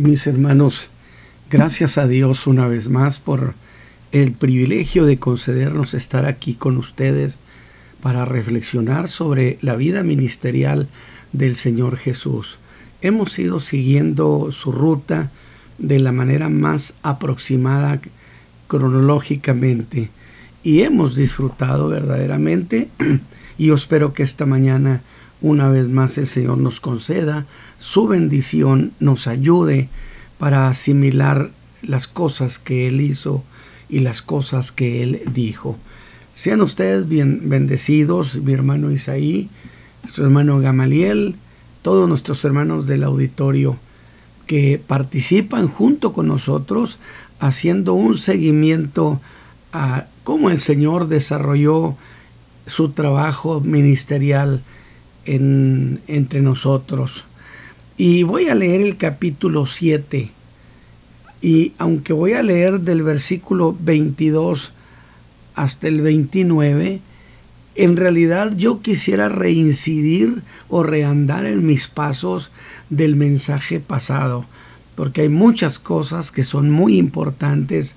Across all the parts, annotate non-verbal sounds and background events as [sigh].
Mis hermanos, gracias a Dios una vez más por el privilegio de concedernos estar aquí con ustedes para reflexionar sobre la vida ministerial del Señor Jesús. Hemos ido siguiendo su ruta de la manera más aproximada cronológicamente y hemos disfrutado verdaderamente y espero que esta mañana una vez más el Señor nos conceda su bendición, nos ayude para asimilar las cosas que Él hizo y las cosas que Él dijo. Sean ustedes bien bendecidos, mi hermano Isaí, su hermano Gamaliel, todos nuestros hermanos del auditorio que participan junto con nosotros haciendo un seguimiento a cómo el Señor desarrolló su trabajo ministerial entre nosotros. Y voy a leer el capítulo 7. Y aunque voy a leer del versículo 22 hasta el 29, en realidad yo quisiera reincidir o reandar en mis pasos del mensaje pasado, porque hay muchas cosas que son muy importantes,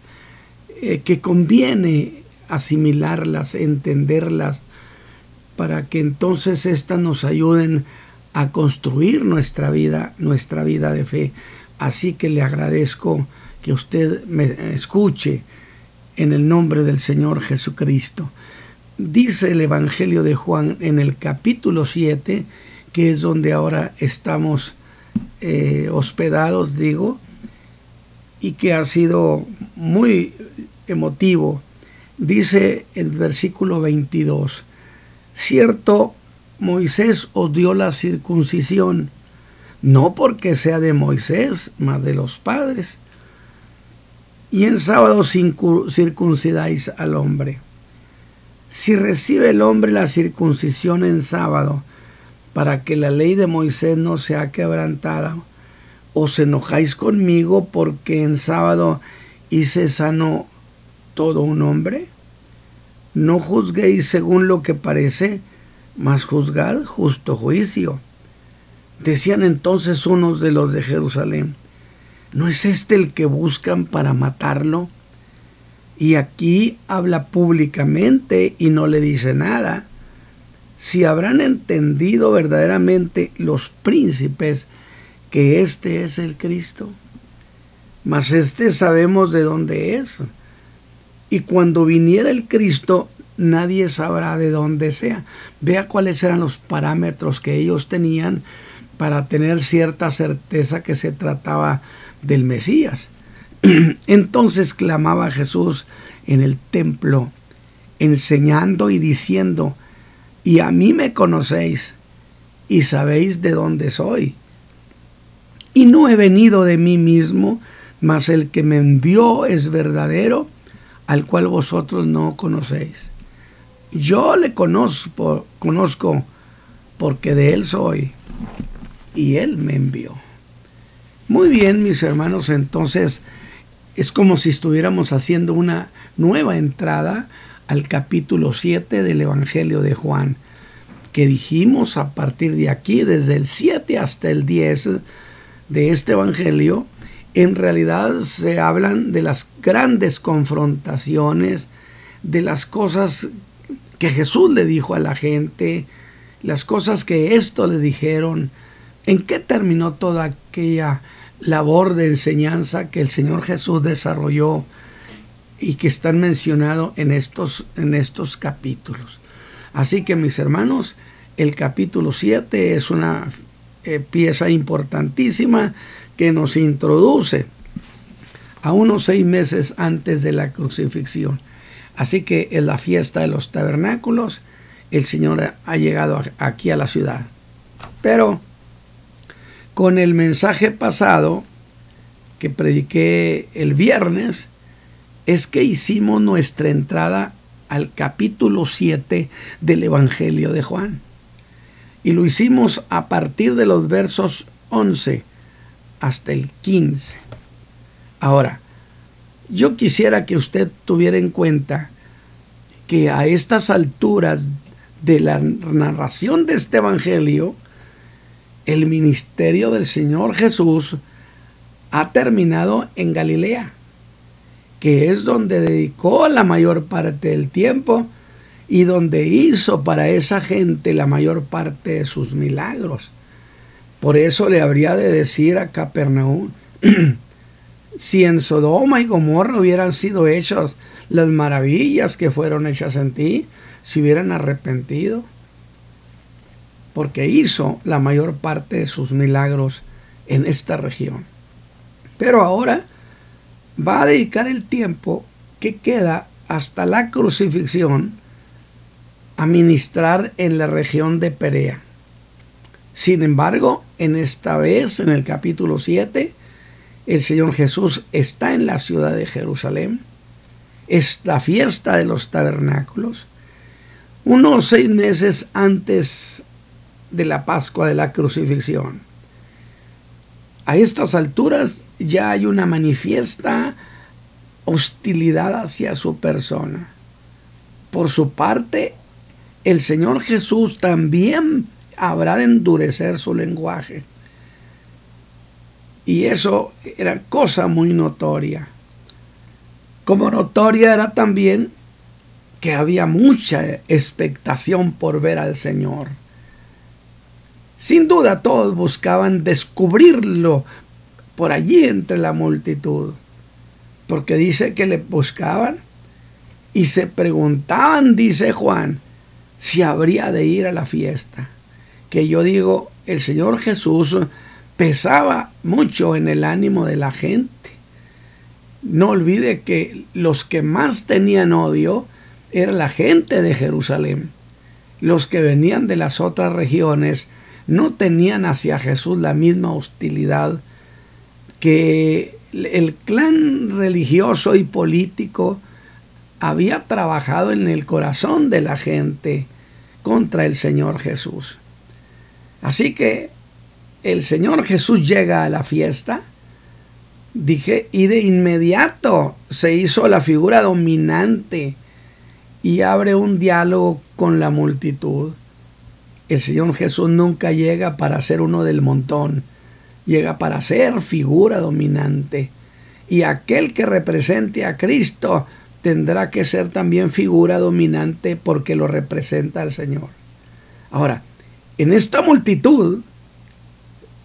eh, que conviene asimilarlas, entenderlas, para que entonces éstas nos ayuden a construir nuestra vida, nuestra vida de fe. Así que le agradezco que usted me escuche en el nombre del Señor Jesucristo. Dice el Evangelio de Juan en el capítulo 7, que es donde ahora estamos eh, hospedados, digo, y que ha sido muy emotivo. Dice el versículo 22, Cierto, Moisés os dio la circuncisión, no porque sea de Moisés, mas de los padres. Y en sábado circuncidáis al hombre. Si recibe el hombre la circuncisión en sábado, para que la ley de Moisés no sea quebrantada, os enojáis conmigo porque en sábado hice sano todo un hombre. No juzguéis según lo que parece, mas juzgad justo juicio. Decían entonces unos de los de Jerusalén, ¿no es este el que buscan para matarlo? Y aquí habla públicamente y no le dice nada. Si habrán entendido verdaderamente los príncipes que este es el Cristo, mas este sabemos de dónde es y cuando viniera el Cristo, nadie sabrá de dónde sea. Vea cuáles eran los parámetros que ellos tenían para tener cierta certeza que se trataba del Mesías. [clears throat] Entonces clamaba Jesús en el templo, enseñando y diciendo, y a mí me conocéis y sabéis de dónde soy. Y no he venido de mí mismo, mas el que me envió es verdadero al cual vosotros no conocéis. Yo le conozco, porque de él soy y él me envió. Muy bien, mis hermanos, entonces es como si estuviéramos haciendo una nueva entrada al capítulo 7 del Evangelio de Juan, que dijimos a partir de aquí, desde el 7 hasta el 10 de este Evangelio, en realidad se hablan de las grandes confrontaciones, de las cosas que Jesús le dijo a la gente, las cosas que esto le dijeron, en qué terminó toda aquella labor de enseñanza que el Señor Jesús desarrolló y que están mencionados en estos, en estos capítulos. Así que mis hermanos, el capítulo 7 es una eh, pieza importantísima que nos introduce a unos seis meses antes de la crucifixión. Así que en la fiesta de los tabernáculos, el Señor ha llegado aquí a la ciudad. Pero con el mensaje pasado que prediqué el viernes, es que hicimos nuestra entrada al capítulo 7 del Evangelio de Juan. Y lo hicimos a partir de los versos 11 hasta el 15. Ahora, yo quisiera que usted tuviera en cuenta que a estas alturas de la narración de este Evangelio, el ministerio del Señor Jesús ha terminado en Galilea, que es donde dedicó la mayor parte del tiempo y donde hizo para esa gente la mayor parte de sus milagros. Por eso le habría de decir a Capernaum, [clears throat] si en Sodoma y Gomorra hubieran sido hechas las maravillas que fueron hechas en ti, se hubieran arrepentido, porque hizo la mayor parte de sus milagros en esta región. Pero ahora va a dedicar el tiempo que queda hasta la crucifixión a ministrar en la región de Perea. Sin embargo, en esta vez, en el capítulo 7, el Señor Jesús está en la ciudad de Jerusalén. Es la fiesta de los tabernáculos. Unos seis meses antes de la Pascua de la crucifixión. A estas alturas ya hay una manifiesta hostilidad hacia su persona. Por su parte, el Señor Jesús también habrá de endurecer su lenguaje. Y eso era cosa muy notoria. Como notoria era también que había mucha expectación por ver al Señor. Sin duda todos buscaban descubrirlo por allí entre la multitud, porque dice que le buscaban y se preguntaban, dice Juan, si habría de ir a la fiesta. Que yo digo, el Señor Jesús pesaba mucho en el ánimo de la gente. No olvide que los que más tenían odio era la gente de Jerusalén. Los que venían de las otras regiones no tenían hacia Jesús la misma hostilidad que el clan religioso y político había trabajado en el corazón de la gente contra el Señor Jesús. Así que el Señor Jesús llega a la fiesta, dije, y de inmediato se hizo la figura dominante y abre un diálogo con la multitud. El Señor Jesús nunca llega para ser uno del montón, llega para ser figura dominante. Y aquel que represente a Cristo tendrá que ser también figura dominante porque lo representa al Señor. Ahora, en esta multitud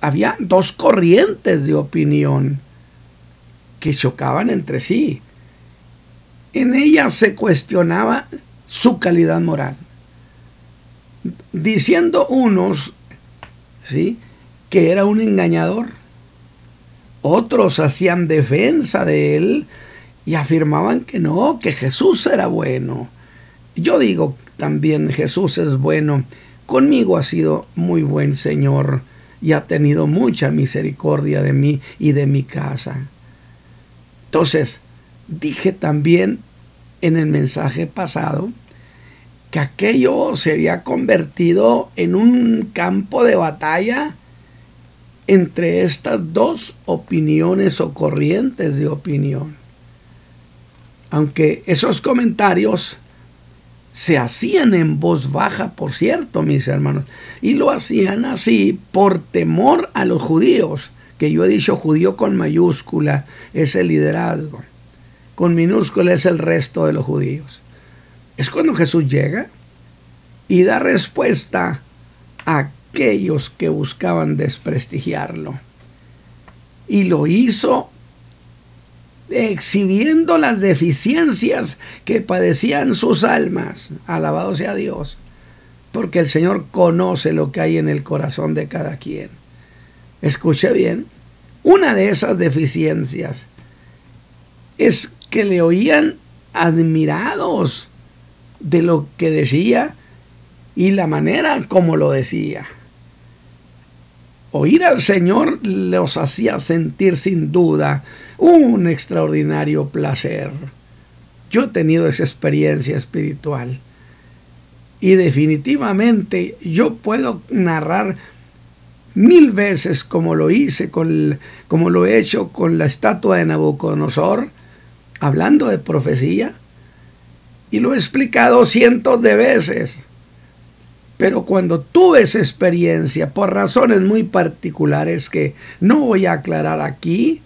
había dos corrientes de opinión que chocaban entre sí. En ellas se cuestionaba su calidad moral, diciendo unos, ¿sí? que era un engañador. Otros hacían defensa de él y afirmaban que no, que Jesús era bueno. Yo digo también Jesús es bueno. Conmigo ha sido muy buen Señor y ha tenido mucha misericordia de mí y de mi casa. Entonces, dije también en el mensaje pasado que aquello se había convertido en un campo de batalla entre estas dos opiniones o corrientes de opinión. Aunque esos comentarios se hacían en voz baja, por cierto, mis hermanos, y lo hacían así por temor a los judíos, que yo he dicho judío con mayúscula es el liderazgo, con minúscula es el resto de los judíos. Es cuando Jesús llega y da respuesta a aquellos que buscaban desprestigiarlo. Y lo hizo exhibiendo las deficiencias que padecían sus almas. Alabado sea Dios, porque el Señor conoce lo que hay en el corazón de cada quien. Escuche bien, una de esas deficiencias es que le oían admirados de lo que decía y la manera como lo decía. Oír al Señor los hacía sentir sin duda un extraordinario placer. Yo he tenido esa experiencia espiritual y definitivamente yo puedo narrar mil veces como lo hice, con, como lo he hecho con la estatua de Nabucodonosor, hablando de profecía, y lo he explicado cientos de veces. Pero cuando tuve esa experiencia, por razones muy particulares que no voy a aclarar aquí,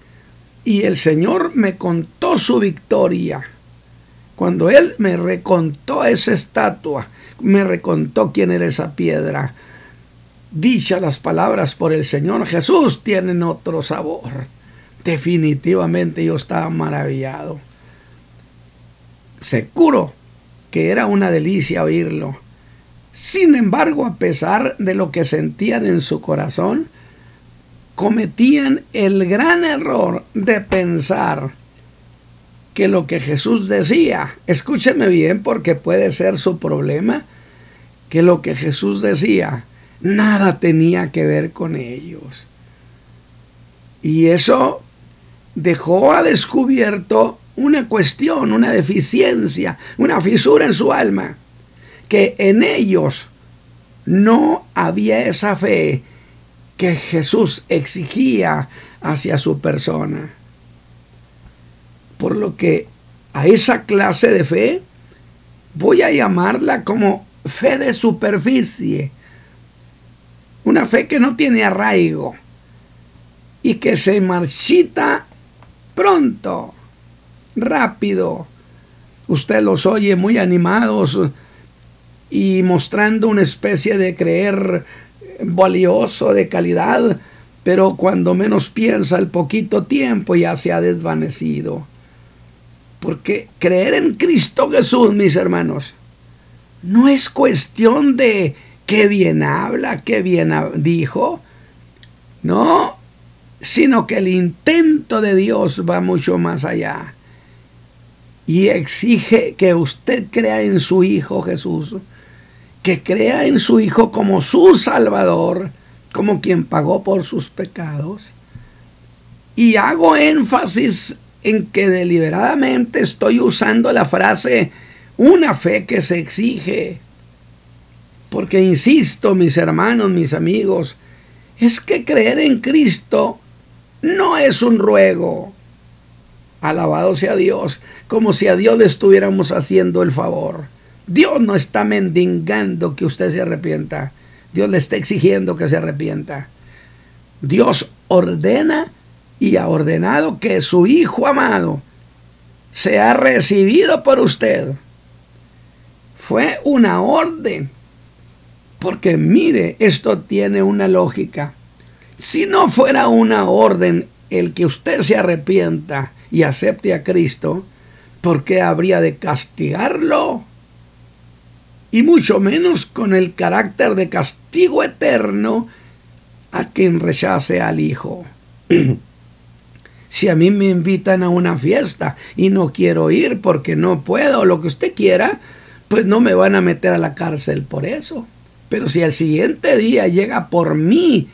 Y el Señor me contó su victoria. Cuando Él me recontó esa estatua, me recontó quién era esa piedra. Dicha las palabras por el Señor Jesús tienen otro sabor. Definitivamente yo estaba maravillado. Seguro que era una delicia oírlo. Sin embargo, a pesar de lo que sentían en su corazón, cometían el gran error de pensar que lo que Jesús decía, escúcheme bien porque puede ser su problema, que lo que Jesús decía nada tenía que ver con ellos. Y eso dejó a descubierto una cuestión, una deficiencia, una fisura en su alma, que en ellos no había esa fe que Jesús exigía hacia su persona. Por lo que a esa clase de fe voy a llamarla como fe de superficie. Una fe que no tiene arraigo y que se marchita pronto, rápido. Usted los oye muy animados y mostrando una especie de creer valioso, de calidad, pero cuando menos piensa el poquito tiempo ya se ha desvanecido. Porque creer en Cristo Jesús, mis hermanos, no es cuestión de qué bien habla, qué bien dijo. No, sino que el intento de Dios va mucho más allá. Y exige que usted crea en su Hijo Jesús, que crea en su Hijo como su Salvador, como quien pagó por sus pecados. Y hago énfasis en que deliberadamente estoy usando la frase una fe que se exige. Porque insisto, mis hermanos, mis amigos, es que creer en Cristo no es un ruego. Alabado sea Dios, como si a Dios le estuviéramos haciendo el favor. Dios no está mendigando que usted se arrepienta. Dios le está exigiendo que se arrepienta. Dios ordena y ha ordenado que su Hijo amado sea recibido por usted. Fue una orden. Porque mire, esto tiene una lógica. Si no fuera una orden el que usted se arrepienta y acepte a Cristo, ¿por qué habría de castigarlo? Y mucho menos con el carácter de castigo eterno a quien rechace al Hijo. Si a mí me invitan a una fiesta y no quiero ir porque no puedo, lo que usted quiera, pues no me van a meter a la cárcel por eso. Pero si al siguiente día llega por mí,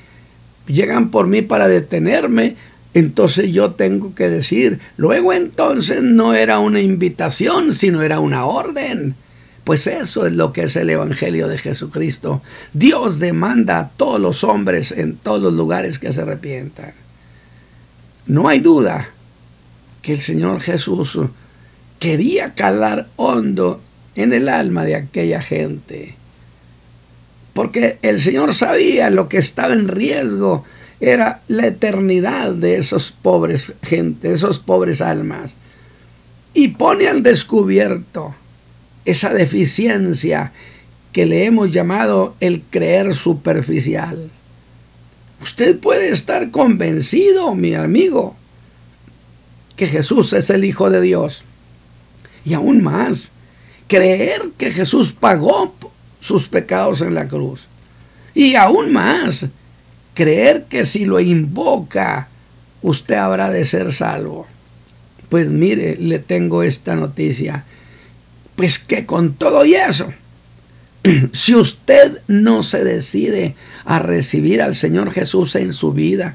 llegan por mí para detenerme, entonces yo tengo que decir, luego entonces no era una invitación, sino era una orden. Pues eso es lo que es el Evangelio de Jesucristo. Dios demanda a todos los hombres en todos los lugares que se arrepientan. No hay duda que el Señor Jesús quería calar hondo en el alma de aquella gente. Porque el Señor sabía lo que estaba en riesgo era la eternidad de esos pobres gente, esos pobres almas. Y pone al descubierto esa deficiencia que le hemos llamado el creer superficial. Usted puede estar convencido, mi amigo, que Jesús es el Hijo de Dios. Y aún más, creer que Jesús pagó sus pecados en la cruz. Y aún más, creer que si lo invoca, usted habrá de ser salvo. Pues mire, le tengo esta noticia. Pues que con todo y eso, [clears throat] si usted no se decide a recibir al Señor Jesús en su vida,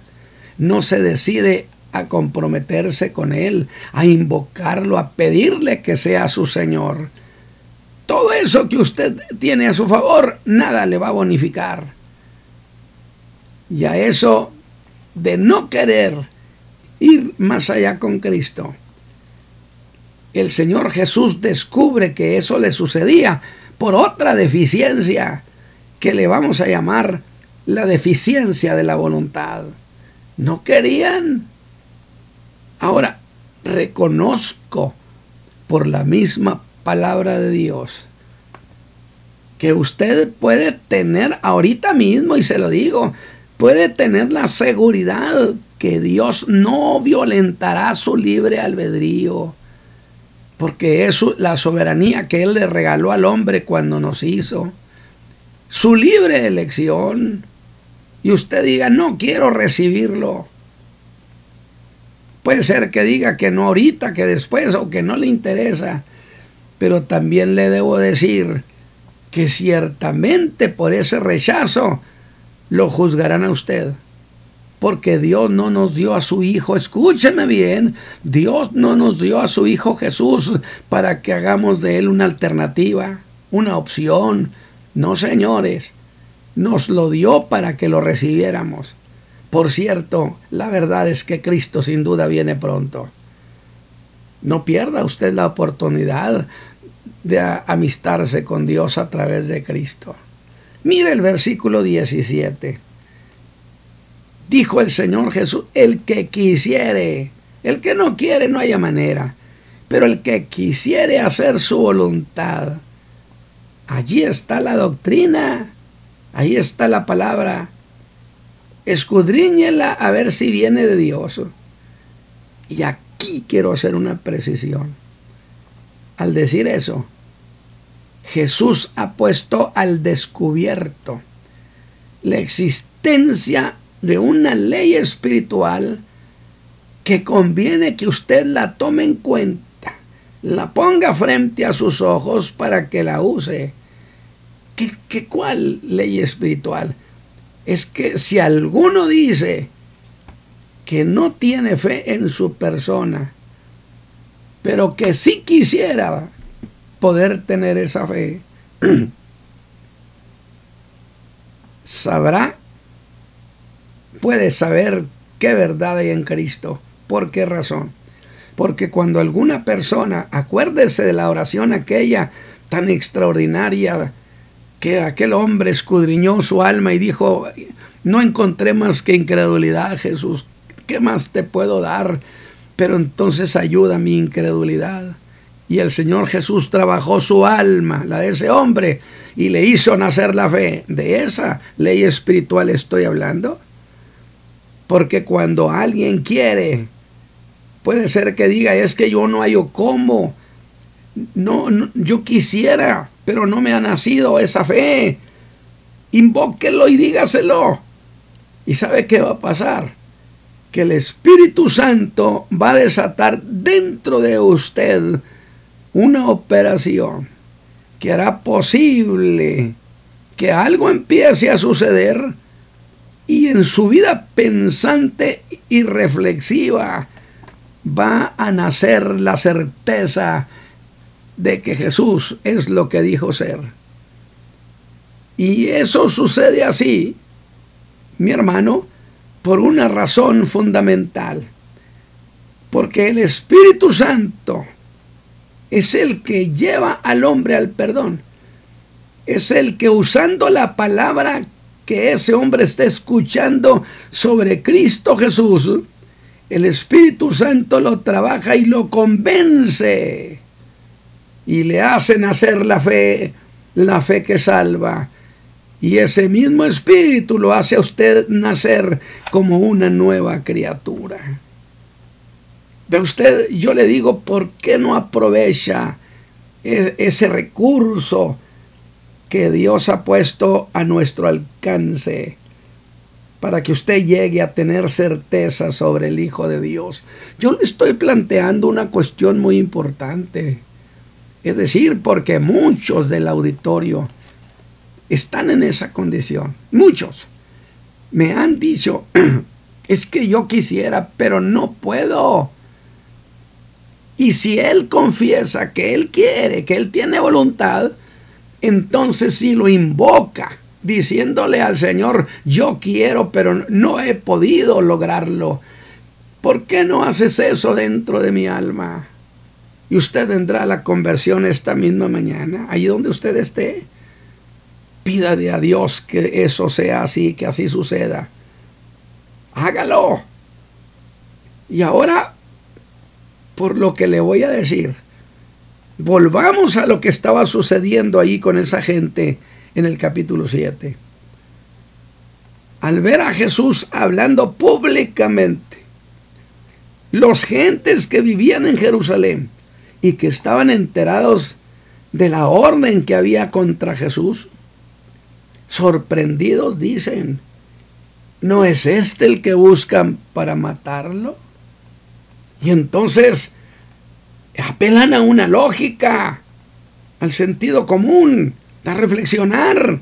no se decide a comprometerse con Él, a invocarlo, a pedirle que sea su Señor, todo eso que usted tiene a su favor, nada le va a bonificar. Y a eso de no querer ir más allá con Cristo, el Señor Jesús descubre que eso le sucedía por otra deficiencia que le vamos a llamar la deficiencia de la voluntad. No querían. reconozco por la misma palabra de Dios que usted puede tener ahorita mismo, y se lo digo, puede tener la seguridad que Dios no violentará su libre albedrío, porque es la soberanía que Él le regaló al hombre cuando nos hizo, su libre elección, y usted diga, no quiero recibirlo. Puede ser que diga que no ahorita, que después, o que no le interesa, pero también le debo decir que ciertamente por ese rechazo lo juzgarán a usted. Porque Dios no nos dio a su Hijo, escúcheme bien, Dios no nos dio a su Hijo Jesús para que hagamos de Él una alternativa, una opción. No, señores, nos lo dio para que lo recibiéramos. Por cierto, la verdad es que Cristo sin duda viene pronto. No pierda usted la oportunidad de amistarse con Dios a través de Cristo. Mire el versículo 17. Dijo el Señor Jesús, el que quisiere, el que no quiere no haya manera, pero el que quisiere hacer su voluntad, allí está la doctrina, ahí está la palabra. Escudriñela a ver si viene de Dios. Y aquí quiero hacer una precisión. Al decir eso, Jesús ha puesto al descubierto la existencia de una ley espiritual que conviene que usted la tome en cuenta, la ponga frente a sus ojos para que la use. ¿Qué, cuál ley espiritual? Es que si alguno dice que no tiene fe en su persona, pero que sí quisiera poder tener esa fe, [clears throat] sabrá, puede saber qué verdad hay en Cristo. ¿Por qué razón? Porque cuando alguna persona, acuérdese de la oración aquella tan extraordinaria, que aquel hombre escudriñó su alma y dijo, no encontré más que incredulidad, Jesús, ¿qué más te puedo dar? Pero entonces ayuda mi incredulidad. Y el Señor Jesús trabajó su alma, la de ese hombre, y le hizo nacer la fe. De esa ley espiritual estoy hablando. Porque cuando alguien quiere, puede ser que diga, es que yo no hallo cómo. No, no, yo quisiera, pero no me ha nacido esa fe. Invóquelo y dígaselo. ¿Y sabe qué va a pasar? Que el Espíritu Santo va a desatar dentro de usted una operación que hará posible que algo empiece a suceder y en su vida pensante y reflexiva va a nacer la certeza de que Jesús es lo que dijo ser. Y eso sucede así, mi hermano, por una razón fundamental. Porque el Espíritu Santo es el que lleva al hombre al perdón. Es el que usando la palabra ese hombre está escuchando sobre Cristo Jesús, el Espíritu Santo lo trabaja y lo convence y le hace nacer la fe, la fe que salva. Y ese mismo Espíritu lo hace a usted nacer como una nueva criatura. Ve usted, yo le digo, ¿por qué no aprovecha e-, ese recurso que Dios ha puesto a nuestro alcance para que usted llegue a tener certeza sobre el Hijo de Dios? Yo le estoy planteando una cuestión muy importante. Es decir, porque muchos del auditorio están en esa condición. Muchos me han dicho, [clears throat] es que yo quisiera, pero no puedo. Y si él confiesa que él quiere, que él tiene voluntad, entonces si lo invoca, diciéndole al Señor, yo quiero, pero no he podido lograrlo. ¿Por qué no haces eso dentro de mi alma? Y usted vendrá a la conversión esta misma mañana, allí donde usted esté. Pídale a Dios que eso sea así, que así suceda. Hágalo. Y ahora por lo que le voy a decir. Volvamos a lo que estaba sucediendo ahí con esa gente en el capítulo 7. Al ver a Jesús hablando públicamente, los gentes que vivían en Jerusalén y que estaban enterados de la orden que había contra Jesús, sorprendidos dicen, ¿no es este el que buscan para matarlo? Y entonces apelan a una lógica, al sentido común, a reflexionar.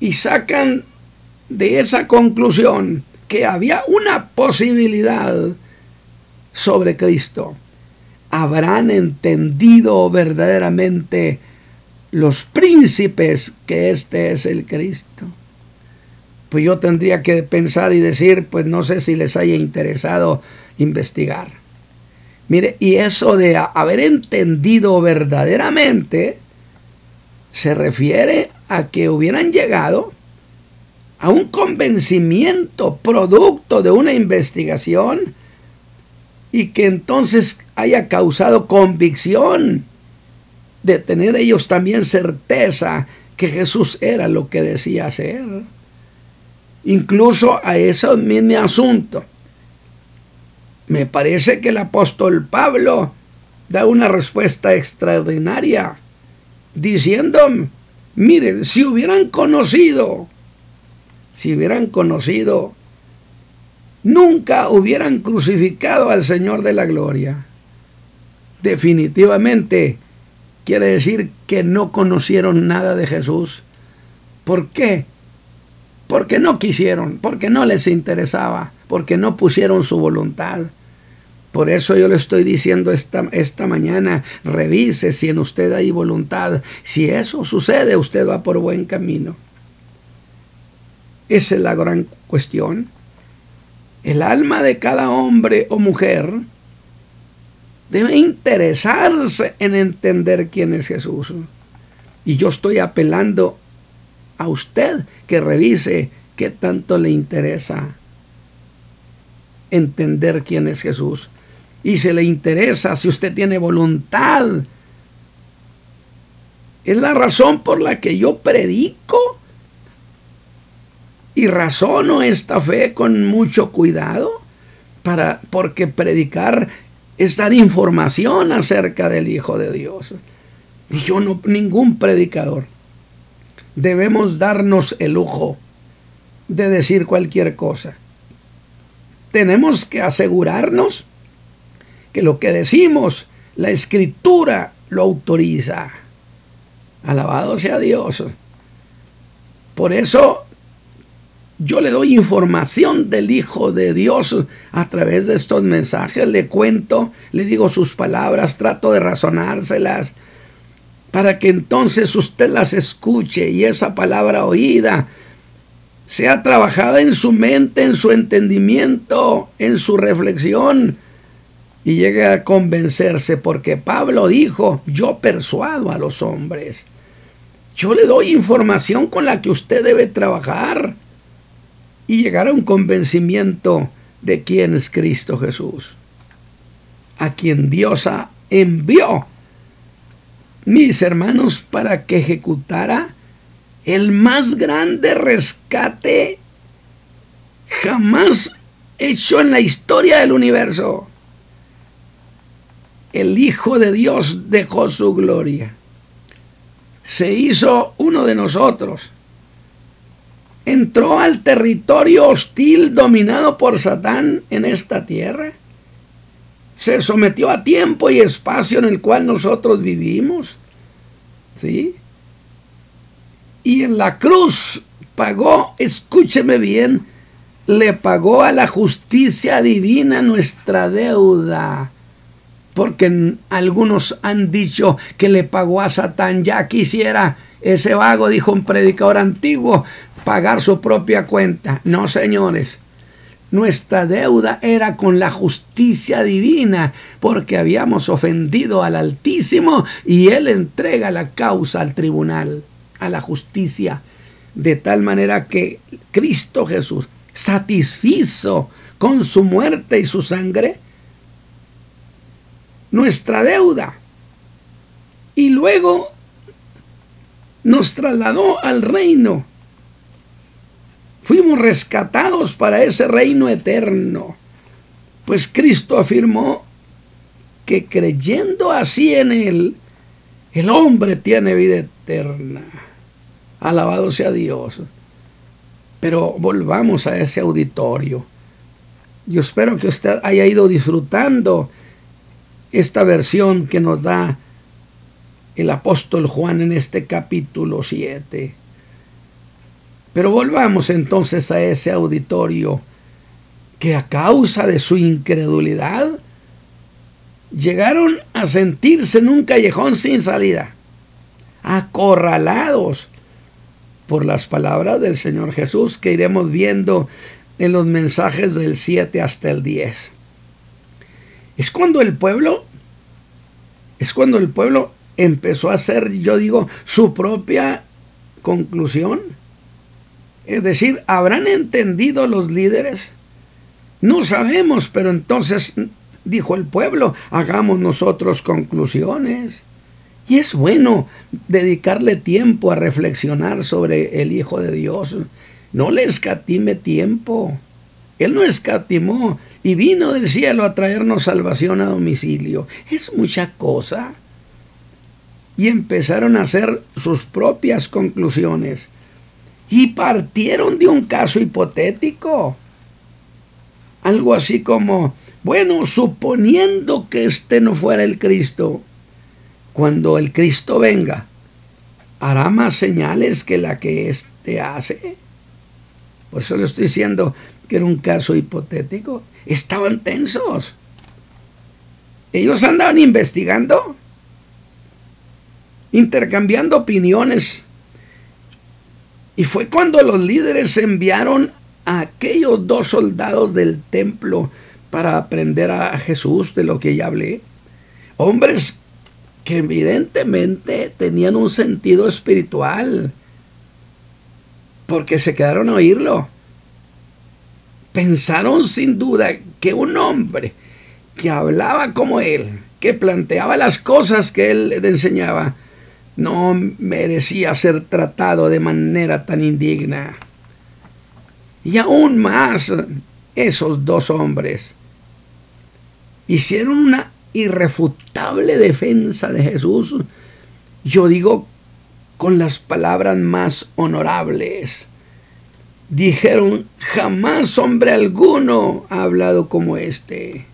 Y sacan de esa conclusión que había una posibilidad sobre Cristo. Habrán entendido verdaderamente los príncipes que este es el Cristo. Pues yo tendría que pensar y decir, pues no sé si les haya interesado investigar. Mire, y eso de haber entendido verdaderamente se refiere a que hubieran llegado a un convencimiento producto de una investigación y que entonces haya causado convicción de tener ellos también certeza que Jesús era lo que decía ser. Incluso a ese mismo asunto. Me parece que el apóstol Pablo da una respuesta extraordinaria, diciendo, miren, si hubieran conocido, si hubieran conocido, nunca hubieran crucificado al Señor de la Gloria. Definitivamente quiere decir que no conocieron nada de Jesús. ¿Por qué? Porque no quisieron, porque no les interesaba, porque no pusieron su voluntad. Por eso yo le estoy diciendo esta, esta mañana, revise si en usted hay voluntad. Si eso sucede, usted va por buen camino. Esa es la gran cuestión. El alma de cada hombre o mujer debe interesarse en entender quién es Jesús. Y yo estoy apelando a usted que revise qué tanto le interesa entender quién es Jesús. Y se le interesa si usted tiene voluntad. Es la razón por la que yo predico y razono esta fe con mucho cuidado para porque predicar es dar información acerca del Hijo de Dios. Y yo no, ningún predicador. Debemos darnos el lujo de decir cualquier cosa. Tenemos que asegurarnos que lo que decimos, la escritura lo autoriza. Alabado sea Dios. Por eso yo le doy información del Hijo de Dios a través de estos mensajes. Le cuento, le digo sus palabras, trato de razonárselas para que entonces usted las escuche y esa palabra oída sea trabajada en su mente, en su entendimiento, en su reflexión y llegue a convencerse, porque Pablo dijo, yo persuado a los hombres. Yo le doy información con la que usted debe trabajar y llegar a un convencimiento de quién es Cristo Jesús, a quien Dios envió, mis hermanos, para que ejecutara el más grande rescate jamás hecho en la historia del universo. El Hijo de Dios dejó su gloria. Se hizo uno de nosotros entró al territorio hostil dominado por Satán en esta tierra. Se sometió a tiempo y espacio en el cual nosotros vivimos. ¿Sí? Y en la cruz pagó, escúcheme bien, le pagó a la justicia divina nuestra deuda. Porque algunos han dicho que le pagó a Satán, ya quisiera ese vago, dijo un predicador antiguo, pagar su propia cuenta. No, señores. Nuestra deuda era con la justicia divina porque habíamos ofendido al Altísimo y Él entrega la causa al tribunal, a la justicia, de tal manera que Cristo Jesús satisfizo con su muerte y su sangre nuestra deuda. Y luego nos trasladó al reino. Fuimos rescatados para ese reino eterno. Pues Cristo afirmó que creyendo así en Él, el hombre tiene vida eterna. Alabado sea Dios. Pero volvamos a ese auditorio. Yo espero que usted haya ido disfrutando esta versión que nos da el apóstol Juan en este capítulo 7. Pero volvamos entonces a ese auditorio que a causa de su incredulidad llegaron a sentirse en un callejón sin salida, acorralados por las palabras del Señor Jesús que iremos viendo en los mensajes del 7 hasta el 10. Es cuando el pueblo, es cuando el pueblo empezó a hacer, yo digo, su propia conclusión. Es decir, ¿habrán entendido los líderes? No sabemos, pero entonces dijo el pueblo, hagamos nosotros conclusiones. Y es bueno dedicarle tiempo a reflexionar sobre el Hijo de Dios. No le escatime tiempo. Él no escatimó y vino del cielo a traernos salvación a domicilio. Es mucha cosa. Y empezaron a hacer sus propias conclusiones. Y partieron de un caso hipotético. Algo así como, bueno, suponiendo que este no fuera el Cristo, cuando el Cristo venga, hará más señales que la que éste hace. Por eso le estoy diciendo que era un caso hipotético. Estaban tensos. Ellos andaban investigando, intercambiando opiniones. Y fue cuando los líderes enviaron a aquellos dos soldados del templo para aprender a Jesús de lo que ya hablé. Hombres que evidentemente tenían un sentido espiritual, porque se quedaron a oírlo. Pensaron sin duda que un hombre que hablaba como él, que planteaba las cosas que él le enseñaba, no merecía ser tratado de manera tan indigna. Y aún más, esos dos hombres hicieron una irrefutable defensa de Jesús, yo digo con las palabras más honorables. Dijeron, jamás hombre alguno ha hablado como este.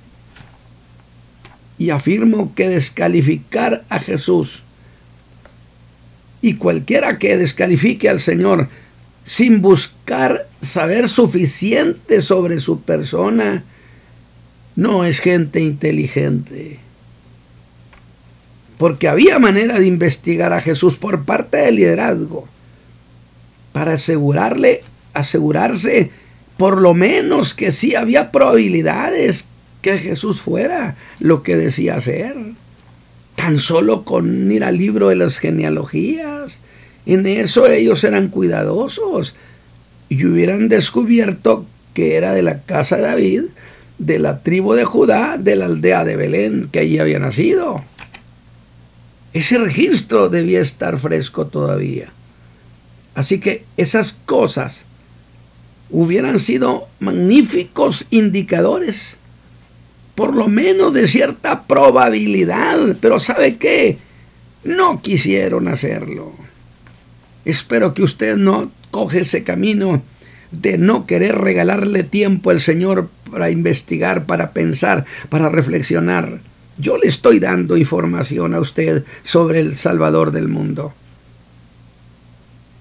Y afirmo que descalificar a Jesús y cualquiera que descalifique al Señor sin buscar saber suficiente sobre su persona, no es gente inteligente. Porque había manera de investigar a Jesús por parte del liderazgo para asegurarle, asegurarse por lo menos que sí había probabilidades que Jesús fuera lo que decía ser. Tan solo con ir al libro de las genealogías. En eso ellos eran cuidadosos y hubieran descubierto que era de la casa de David de la tribu de Judá, de la aldea de Belén, que allí había nacido. Ese registro debía estar fresco todavía. Así que esas cosas hubieran sido magníficos indicadores, por lo menos de cierta probabilidad, pero ¿sabe qué? No quisieron hacerlo. Espero que usted no coge ese camino de no querer regalarle tiempo al Señor para investigar, para pensar, para reflexionar. Yo le estoy dando información a usted sobre el Salvador del mundo.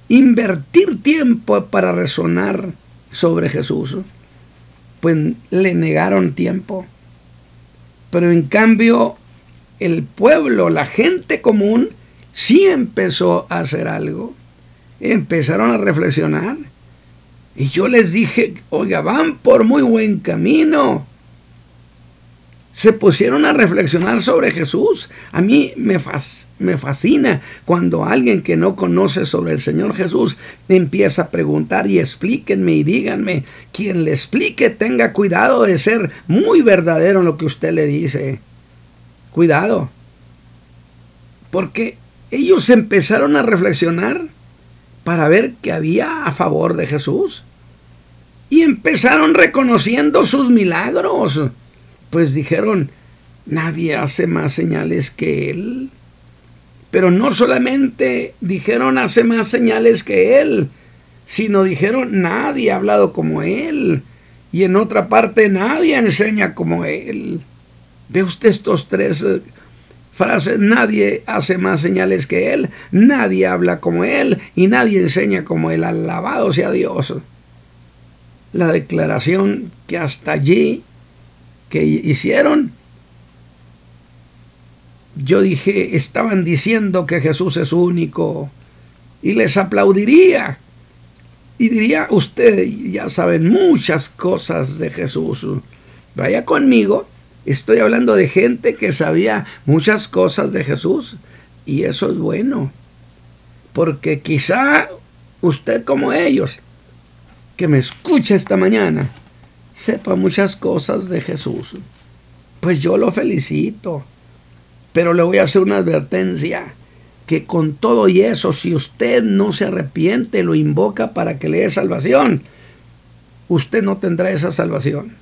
Invertir tiempo para resonar sobre Jesús, pues le negaron tiempo. Pero en cambio, el pueblo, la gente común, sí empezó a hacer algo. Empezaron a reflexionar y yo les dije, oiga, van por muy buen camino. Se pusieron a reflexionar sobre Jesús. A mí me, me fascina cuando alguien que no conoce sobre el Señor Jesús empieza a preguntar y explíquenme y díganme. Quien le explique tenga cuidado de ser muy verdadero en lo que usted le dice. Cuidado. Porque ellos empezaron a reflexionar para ver qué había a favor de Jesús. Y empezaron reconociendo sus milagros. Pues dijeron, nadie hace más señales que Él. Pero no solamente dijeron hace más señales que Él, sino dijeron nadie ha hablado como Él. Y en otra parte nadie enseña como Él. Ve usted estos tres frases, nadie hace más señales que Él, nadie habla como Él y nadie enseña como Él. Alabado sea Dios. La declaración que hasta allí que hicieron yo dije, estaban diciendo que Jesús es único y les aplaudiría. Y diría, usted ya saben muchas cosas de Jesús. Vaya conmigo, estoy hablando de gente que sabía muchas cosas de Jesús. Y eso es bueno. Porque quizá usted como ellos, que me escucha esta mañana, sepa muchas cosas de Jesús. Pues yo lo felicito. Pero le voy a hacer una advertencia, que con todo y eso, si usted no se arrepiente, lo invoca para que le dé salvación, usted no tendrá esa salvación.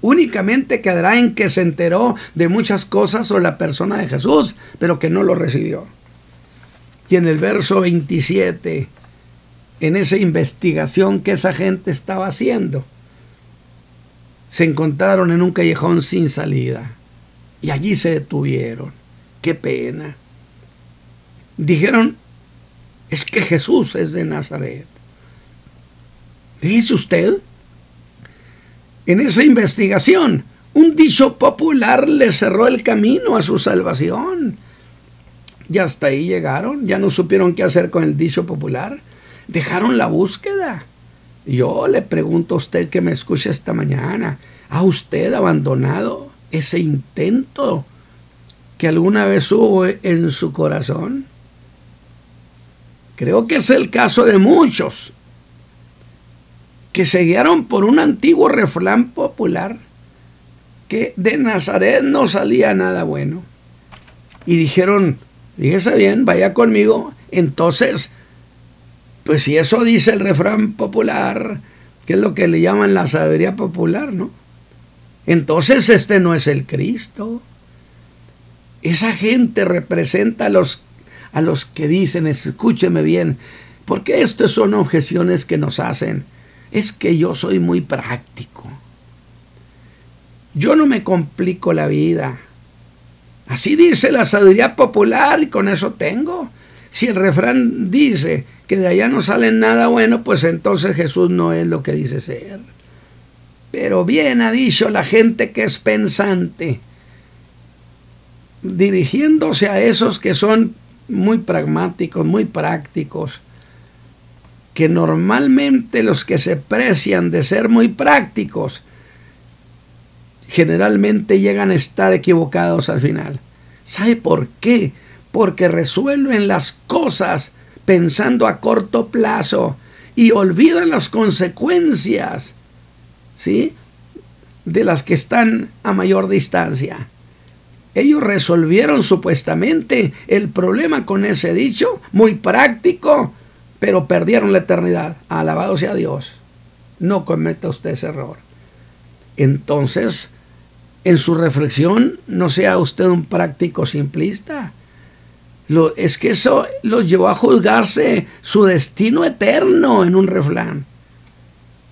Únicamente quedará en que se enteró de muchas cosas sobre la persona de Jesús, pero que no lo recibió. Y en el verso 27, en esa investigación que esa gente estaba haciendo, se encontraron en un callejón sin salida. Y allí se detuvieron. Qué pena. Dijeron, es que Jesús es de Nazaret. Dice usted, en esa investigación, un dicho popular le cerró el camino a su salvación. Y hasta ahí llegaron, ya no supieron qué hacer con el dicho popular. Dejaron la búsqueda. Yo le pregunto a usted que me escucha esta mañana, ¿ha usted abandonado ese intento que alguna vez hubo en su corazón? Creo que es el caso de muchos que se guiaron por un antiguo refrán popular que de Nazaret no salía nada bueno. Y dijeron, fíjese bien, vaya conmigo. Entonces, pues si eso dice el refrán popular, que es lo que le llaman la sabiduría popular, ¿no? Entonces este no es el Cristo. Esa gente representa a los, a los que dicen, escúcheme bien, porque estas son objeciones que nos hacen. Es que yo soy muy práctico. Yo no me complico la vida. Así dice la sabiduría popular y con eso tengo. Si el refrán dice que de allá no sale nada bueno, pues entonces Jesús no es lo que dice ser. Pero bien ha dicho la gente que es pensante, dirigiéndose a esos que son muy pragmáticos, muy prácticos, que normalmente los que se precian de ser muy prácticos, generalmente llegan a estar equivocados al final. ¿Sabe por qué? Porque resuelven las cosas pensando a corto plazo y olvidan las consecuencias ¿sí? De las que están a mayor distancia. Ellos resolvieron supuestamente el problema con ese dicho, muy práctico, pero perdieron la eternidad. Alabado sea Dios. No cometa usted ese error. Entonces, en su reflexión, no sea usted un práctico simplista. Lo, es que eso lo llevó a juzgarse su destino eterno en un refrán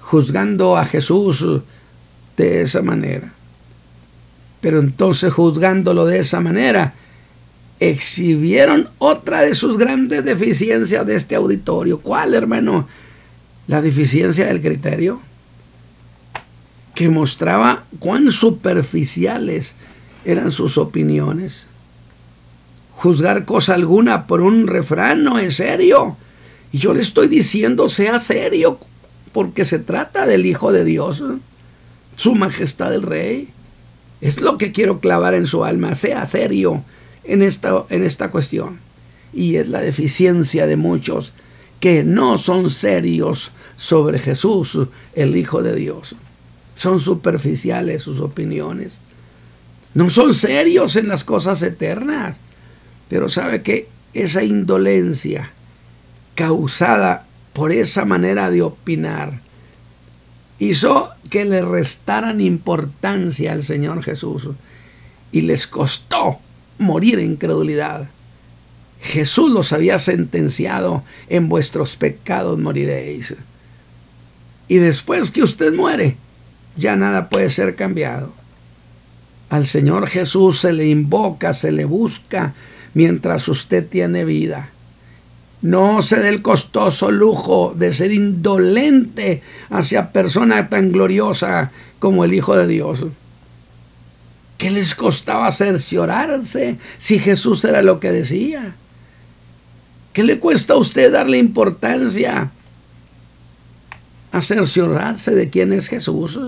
juzgando a Jesús de esa manera. Pero entonces juzgándolo de esa manera, exhibieron otra de sus grandes deficiencias de este auditorio. ¿Cuál, hermano? La deficiencia del criterio, que mostraba cuán superficiales eran sus opiniones. Juzgar cosa alguna por un refrán no es serio. Y yo le estoy diciendo, sea serio porque se trata del Hijo de Dios, su majestad el Rey. Es lo que quiero clavar en su alma, sea serio en esta, en esta cuestión. Y es la deficiencia de muchos que no son serios sobre Jesús, el Hijo de Dios. Son superficiales sus opiniones. No son serios en las cosas eternas. Pero sabe que esa indolencia causada por esa manera de opinar hizo que le restaran importancia al Señor Jesús y les costó morir en credulidad. Jesús los había sentenciado, en vuestros pecados moriréis. Y después que usted muere, ya nada puede ser cambiado. Al Señor Jesús se le invoca, se le busca mientras usted tiene vida. No se dé el costoso lujo de ser indolente hacia persona tan gloriosa como el Hijo de Dios. ¿Qué les costaba cerciorarse si Jesús era lo que decía? ¿Qué le cuesta a usted darle importancia a cerciorarse de quién es Jesús?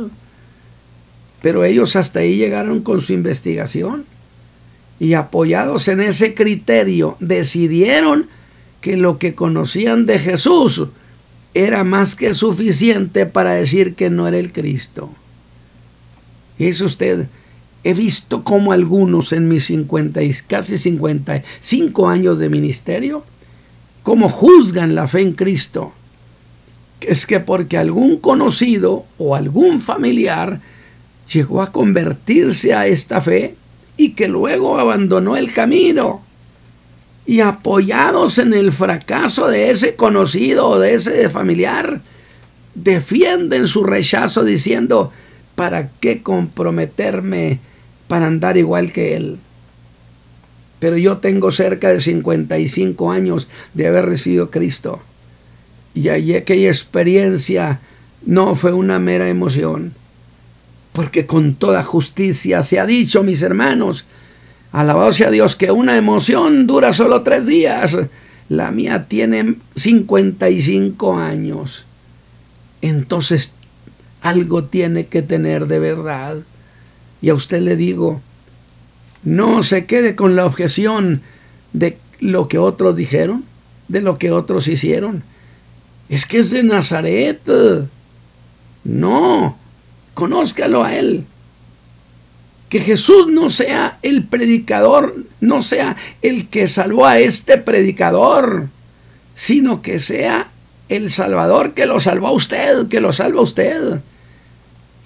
Pero ellos hasta ahí llegaron con su investigación y apoyados en ese criterio decidieron que lo que conocían de Jesús era más que suficiente para decir que no era el Cristo. Es usted, he visto como algunos en mis 50 y casi 55 años de ministerio, cómo juzgan la fe en Cristo. Es que porque algún conocido o algún familiar llegó a convertirse a esta fe y que luego abandonó el camino y apoyados en el fracaso de ese conocido o de ese familiar, defienden su rechazo diciendo, ¿para qué comprometerme para andar igual que él? Pero yo tengo cerca de 55 años de haber recibido Cristo. Y aquella experiencia no fue una mera emoción. Porque con toda justicia se ha dicho, mis hermanos, Alabado sea Dios que una emoción dura solo tres días. La mía tiene 55 años. Entonces algo tiene que tener de verdad. Y a usted le digo, no se quede con la objeción de lo que otros dijeron, de lo que otros hicieron. Es que es de Nazaret. No, conózcalo a él que Jesús no sea el predicador, no sea el que salvó a este predicador, sino que sea el Salvador que lo salvó a usted, que lo salva a usted.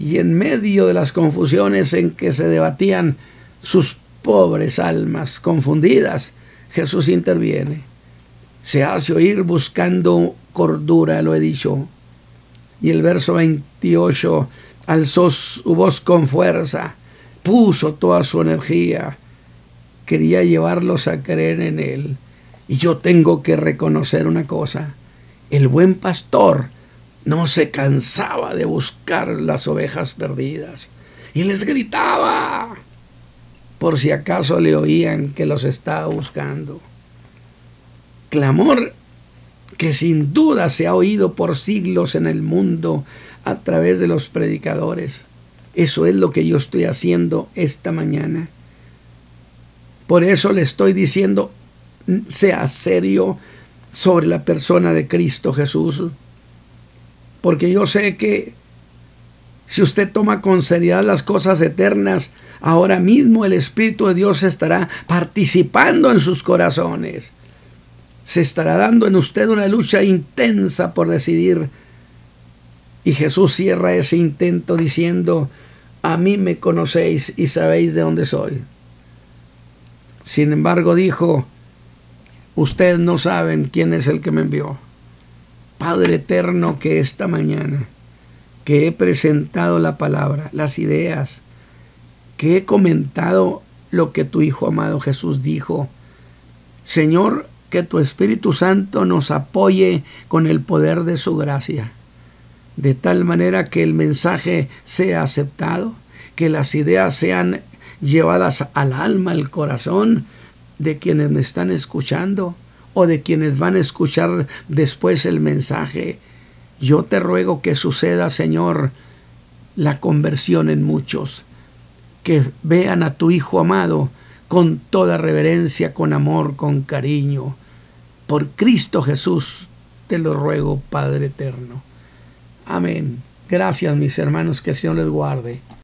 Y en medio de las confusiones en que se debatían sus pobres almas confundidas, Jesús interviene. Se hace oír buscando cordura, lo he dicho. Y el verso 28 alzó su voz con fuerza puso toda su energía, quería llevarlos a creer en Él. Y yo tengo que reconocer una cosa, el buen pastor no se cansaba de buscar las ovejas perdidas y les gritaba por si acaso le oían que los estaba buscando. Clamor que sin duda se ha oído por siglos en el mundo a través de los predicadores. Eso es lo que yo estoy haciendo esta mañana. Por eso le estoy diciendo, sea serio sobre la persona de Cristo Jesús. Porque yo sé que si usted toma con seriedad las cosas eternas, ahora mismo el Espíritu de Dios estará participando en sus corazones. Se estará dando en usted una lucha intensa por decidir y Jesús cierra ese intento diciendo, a mí me conocéis y sabéis de dónde soy. Sin embargo dijo, ustedes no saben quién es el que me envió. Padre eterno, que esta mañana que he presentado la palabra, las ideas, que he comentado lo que tu Hijo amado Jesús dijo, Señor, que tu Espíritu Santo nos apoye con el poder de su gracia de tal manera que el mensaje sea aceptado, que las ideas sean llevadas al alma, al corazón de quienes me están escuchando o de quienes van a escuchar después el mensaje. Yo te ruego que suceda, Señor, la conversión en muchos, que vean a tu Hijo amado con toda reverencia, con amor, con cariño. Por Cristo Jesús te lo ruego, Padre eterno. Amén. Gracias mis hermanos, que el Señor les guarde.